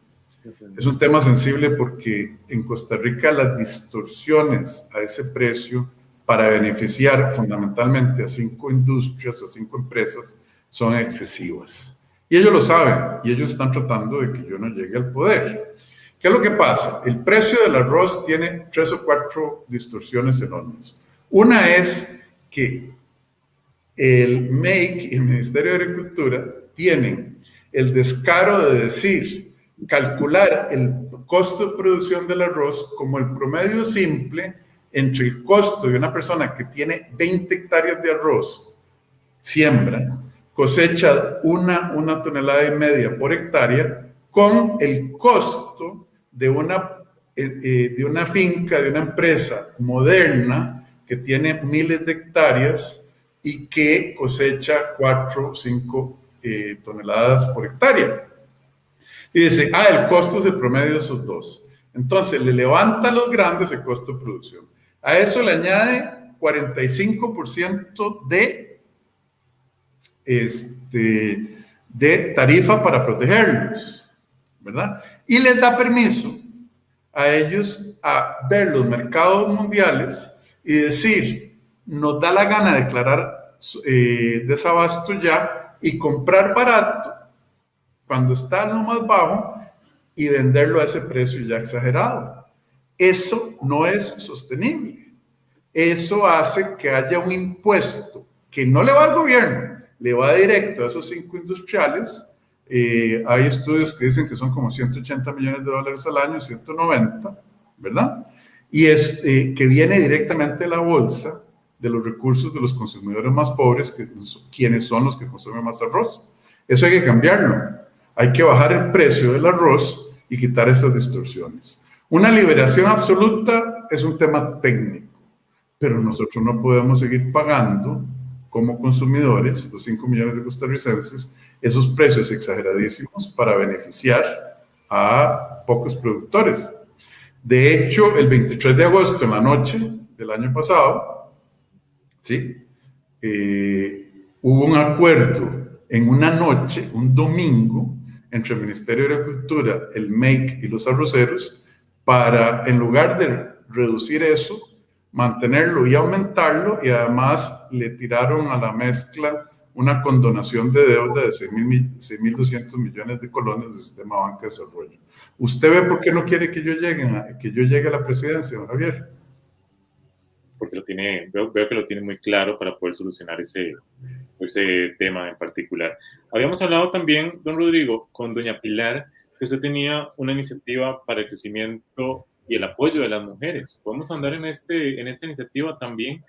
Es un tema sensible porque en Costa Rica las distorsiones a ese precio para beneficiar fundamentalmente a cinco industrias, a cinco empresas, son excesivas. Y ellos lo saben y ellos están tratando de que yo no llegue al poder. ¿Qué es lo que pasa? El precio del arroz tiene tres o cuatro distorsiones enormes. Una es que el MEIC y el Ministerio de Agricultura tienen el descaro de decir, calcular el costo de producción del arroz como el promedio simple entre el costo de una persona que tiene 20 hectáreas de arroz, siembra, cosecha una, una tonelada y media por hectárea, con el costo de una, eh, eh, de una finca, de una empresa moderna, que tiene miles de hectáreas y que cosecha 4 o 5 toneladas por hectárea. Y dice, ah, el costo es el promedio de esos dos. Entonces le levanta a los grandes el costo de producción. A eso le añade 45% de, este, de tarifa para protegerlos, ¿verdad? Y les da permiso a ellos a ver los mercados mundiales y decir, nos da la gana de declarar eh, desabasto ya y comprar barato cuando está en lo más bajo y venderlo a ese precio ya exagerado. Eso no es sostenible. eso hace que haya un impuesto que no le va al gobierno, le va directo a esos cinco industriales. Eh, hay estudios que dicen que son como 180 millones de dólares al año, 190, ¿verdad? Y es eh, que viene directamente de la bolsa de los recursos de los consumidores más pobres, que, quienes son los que consumen más arroz. Eso hay que cambiarlo. Hay que bajar el precio del arroz y quitar esas distorsiones. Una liberación absoluta es un tema técnico, pero nosotros no podemos seguir pagando como consumidores, los 5 millones de costarricenses, esos precios exageradísimos para beneficiar a pocos productores. De hecho, el 23 de agosto, en la noche del año pasado, ¿sí? Eh, hubo un acuerdo en una noche, un domingo, entre el Ministerio de Agricultura, el MEIC y los arroceros, para, en lugar de reducir eso, mantenerlo y aumentarlo, y además le tiraron a la mezcla una condonación de deuda de 6.200 millones de colones del sistema banca de desarrollo. ¿Usted ve por qué no quiere que yo llegue a, que yo llegue a la presidencia, don Javier? Porque lo tiene, veo, veo, que lo tiene muy claro para poder solucionar ese, ese tema en particular. Habíamos hablado también, don Rodrigo, con doña Pilar, que usted tenía una iniciativa para el crecimiento y el apoyo de las mujeres. Podemos andar en, este, en esta iniciativa también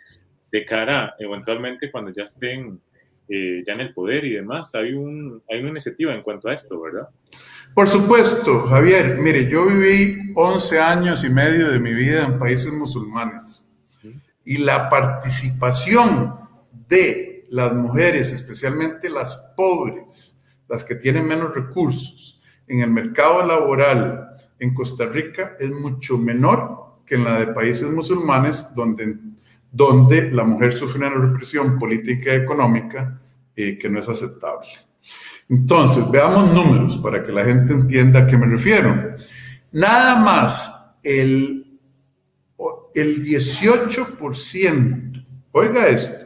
de cara, eventualmente, cuando ya estén eh, ya en el poder y demás. Hay, un, hay una iniciativa en cuanto a esto, ¿verdad? Por supuesto, Javier. Mire, yo viví 11 años y medio de mi vida en países musulmanes y la participación de las mujeres, especialmente las pobres, las que tienen menos recursos, en el mercado laboral en Costa Rica es mucho menor que en la de países musulmanes donde, donde la mujer sufre una represión política y económica eh, que no es aceptable. Entonces, veamos números para que la gente entienda a qué me refiero. Nada más el, el 18%, oiga esto,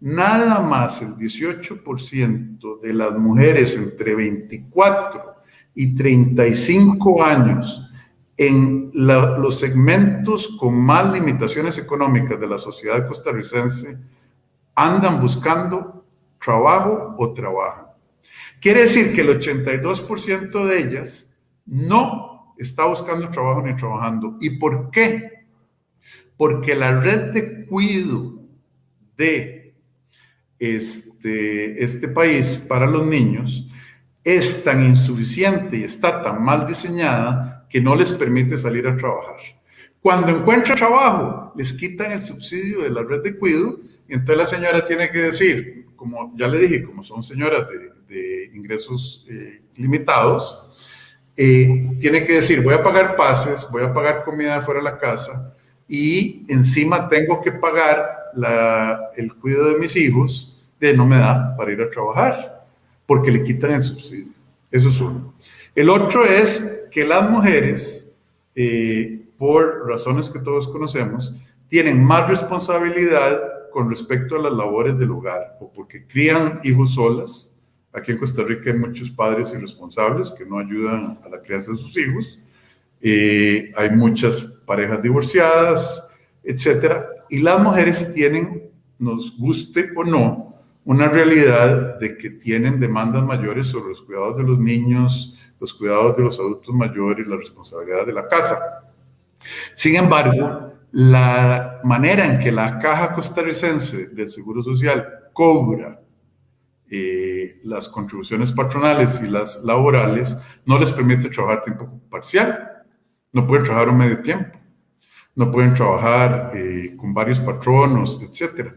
nada más el 18% de las mujeres entre 24 y 35 años en los segmentos con más limitaciones económicas de la sociedad costarricense andan buscando trabajo o trabajan. Quiere decir que el 82% de ellas no está buscando trabajo ni trabajando. ¿Y por qué? Porque la red de cuido de este, este país para los niños es tan insuficiente y está tan mal diseñada que no les permite salir a trabajar. Cuando encuentra trabajo, les quitan el subsidio de la red de cuido y entonces la señora tiene que decir, como ya le dije, como son señoras de, ingresos eh, limitados, eh, tiene que decir, voy a pagar pases, voy a pagar comida fuera de la casa y encima tengo que pagar el cuidado de mis hijos, de no me da para ir a trabajar porque le quitan el subsidio. Eso es uno. El otro es que las mujeres, eh, por razones que todos conocemos, tienen más responsabilidad con respecto a las labores del hogar o porque crían hijos solas. Aquí en Costa Rica hay muchos padres irresponsables que no ayudan a la crianza de sus hijos. Eh, hay muchas parejas divorciadas, etcétera. Y las mujeres tienen, nos guste o no, una realidad de que tienen demandas mayores sobre los cuidados de los niños, los cuidados de los adultos mayores, la responsabilidad de la casa. Sin embargo, la manera en que la caja costarricense del Seguro Social cobra eh, las contribuciones patronales y las laborales no les permite trabajar tiempo parcial. No pueden trabajar un medio tiempo. No pueden trabajar eh, con varios patronos, etcétera.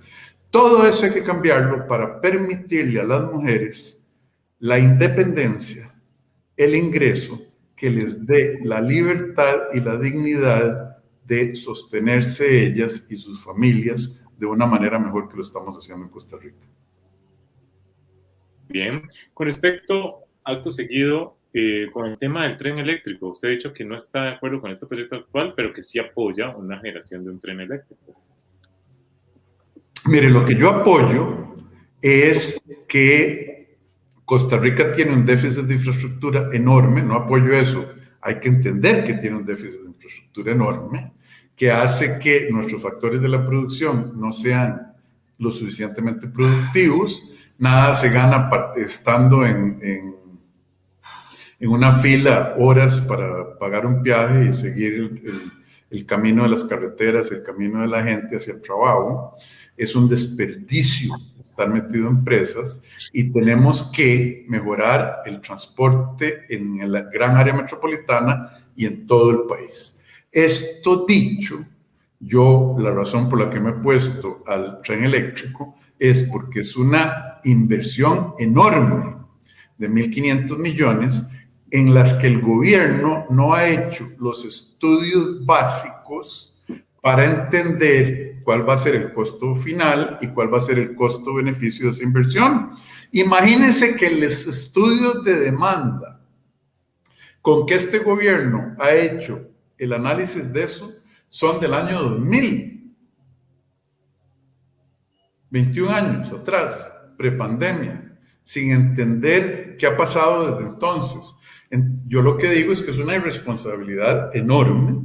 Todo eso hay que cambiarlo para permitirle a las mujeres la independencia, el ingreso que les dé la libertad y la dignidad de sostenerse ellas y sus familias de una manera mejor que lo estamos haciendo en Costa Rica. Bien, con respecto, acto seguido, eh, con el tema del tren eléctrico, usted ha dicho que no está de acuerdo con este proyecto actual, pero que sí apoya una generación de un tren eléctrico. Mire, lo que yo apoyo es que Costa Rica tiene un déficit de infraestructura enorme, no apoyo eso, hay que entender que tiene un déficit de infraestructura enorme, que hace que nuestros factores de la producción no sean lo suficientemente productivos, nada se gana estando en, en, en una fila horas para pagar un viaje y seguir el, el, camino de las carreteras, el camino de la gente hacia el trabajo. Es un desperdicio estar metido en empresas y tenemos que mejorar el transporte en la gran área metropolitana y en todo el país. Esto dicho, yo la razón por la que me he puesto al tren eléctrico es porque es una inversión enorme de 1.500 millones en las que el gobierno no ha hecho los estudios básicos para entender cuál va a ser el costo final y cuál va a ser el costo-beneficio de esa inversión. Imagínense que los estudios de demanda con que este gobierno ha hecho el análisis de eso son del año 2000. 21 años atrás, prepandemia, sin entender qué ha pasado desde entonces. Yo lo que digo es que es una irresponsabilidad enorme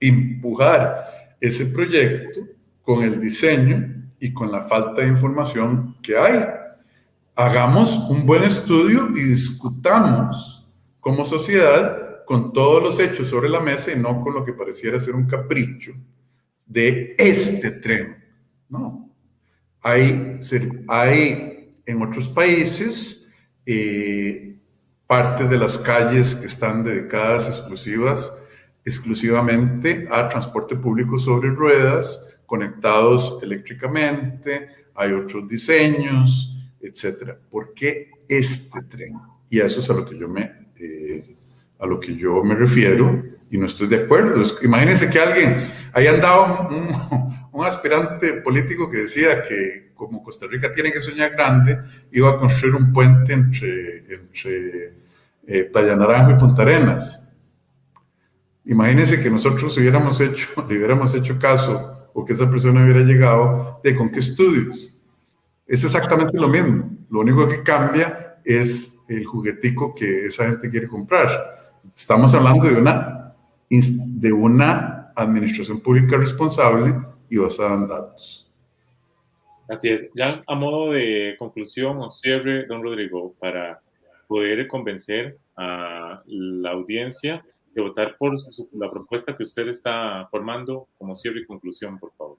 empujar ese proyecto con el diseño y con la falta de información que hay. Hagamos un buen estudio y discutamos como sociedad con todos los hechos sobre la mesa y no con lo que pareciera ser un capricho de este tren. No. Hay, hay en otros países eh, partes de las calles que están dedicadas exclusivas, exclusivamente a transporte público sobre ruedas, conectados eléctricamente, hay otros diseños, etc. ¿Por qué este tren? Y a eso es a lo que yo me eh, a lo que yo me refiero y no estoy de acuerdo. imagínense que alguien haya andado un, aspirante político que decía que como Costa Rica tiene que soñar grande, iba a construir un puente entre, entre eh, y Punta Arenas. Imagínense que nosotros hubiéramos hecho, le hubiéramos hecho caso o que esa persona hubiera llegado de con qué estudios. Es exactamente lo mismo. Lo único que cambia es el juguetico que esa gente quiere comprar. Estamos hablando de una, de una administración pública responsable y basada en datos. Así es. Ya a modo de conclusión o cierre, don Rodrigo, para poder convencer a la audiencia de votar por la propuesta que usted está formando como cierre y conclusión, por favor.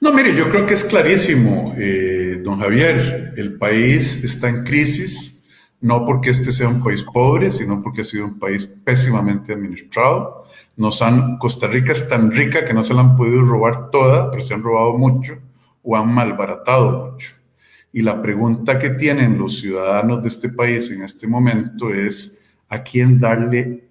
No, mire, yo creo que es clarísimo, eh, don Javier, el país está en crisis, no porque este sea un país pobre, sino porque ha sido un país pésimamente administrado. Nos han, Costa Rica es tan rica que no se la han podido robar toda, pero se han robado mucho o han malbaratado mucho. Y la pregunta que tienen los ciudadanos de este país en este momento es a quién darle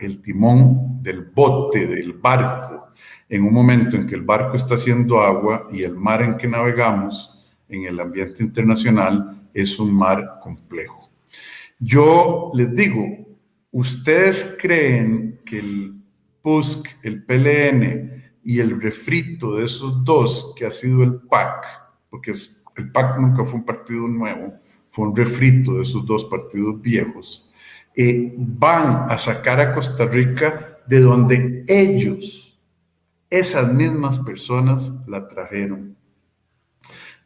el timón del bote, del barco, en un momento en que el barco está haciendo agua y el mar en que navegamos en el ambiente internacional es un mar complejo. Yo les digo, ¿ustedes creen que el PUSC, el PLN y el refrito de esos dos, que ha sido el PAC, porque el PAC nunca fue un partido nuevo, fue un refrito de esos dos partidos viejos, eh, van a sacar a Costa Rica de donde ellos, esas mismas personas, la trajeron.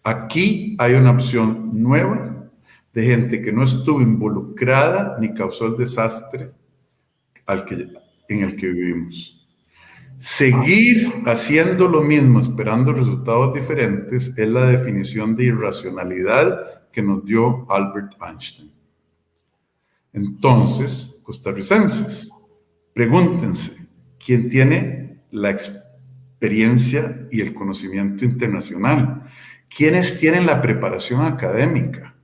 Aquí hay una opción nueva de gente que no estuvo involucrada ni causó el desastre en el que vivimos. Seguir haciendo lo mismo, esperando resultados diferentes, es la definición de irracionalidad que nos dio Albert Einstein. Entonces, costarricenses, pregúntense, ¿quién tiene la experiencia y el conocimiento internacional? ¿Quiénes tienen la preparación académica?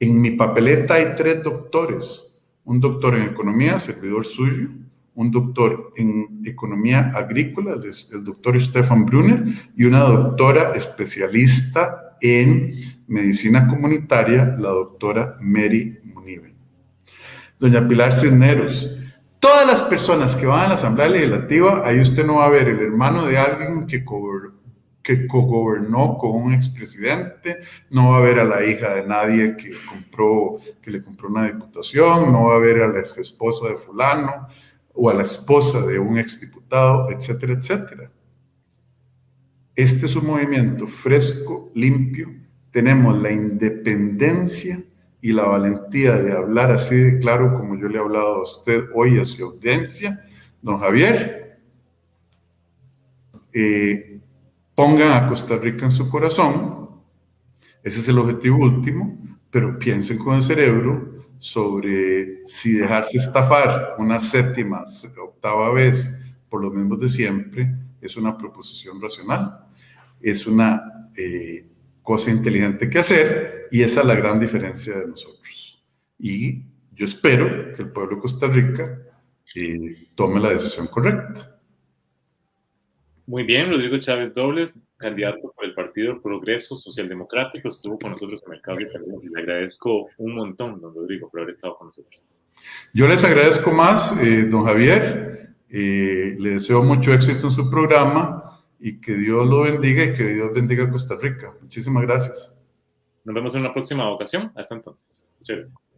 En mi papeleta hay tres doctores, un doctor en economía, servidor suyo, un doctor en economía agrícola, el, doctor Stefan Brunner, y una doctora especialista en medicina comunitaria, la doctora Mary Munive. Doña Pilar Cisneros, todas las personas que van a la Asamblea Legislativa, ahí usted no va a ver el hermano de alguien que que cogobernó con un expresidente, no va a ver a la hija de nadie que, compró, que le compró una diputación, no va a ver a la ex esposa de fulano. o a la esposa de un exdiputado, etcétera, etcétera. Este es un movimiento fresco, limpio. Tenemos la independencia y la valentía de hablar así de claro como yo le he hablado a usted hoy a su audiencia. Don Javier, eh, pongan a Costa Rica en su corazón. Ese es el objetivo último, pero piensen con el cerebro sobre si dejarse estafar una séptima, octava vez por los mismos de siempre es una proposición racional es una eh, cosa inteligente que hacer y esa es la gran diferencia de nosotros. Y yo espero que el pueblo de Costa Rica eh, tome la decisión correcta. Muy bien, Rodrigo Chávez Dobles, candidato por el Partido Progreso Socialdemocrático, estuvo con nosotros en Mercado y le agradezco un montón, don Rodrigo, por haber estado con nosotros. Yo les agradezco más, eh, don Javier, le deseo mucho éxito en su programa y que Dios lo bendiga y que Dios bendiga a Costa Rica. Muchísimas gracias. Nos vemos en una próxima ocasión. Hasta entonces. Muchas gracias.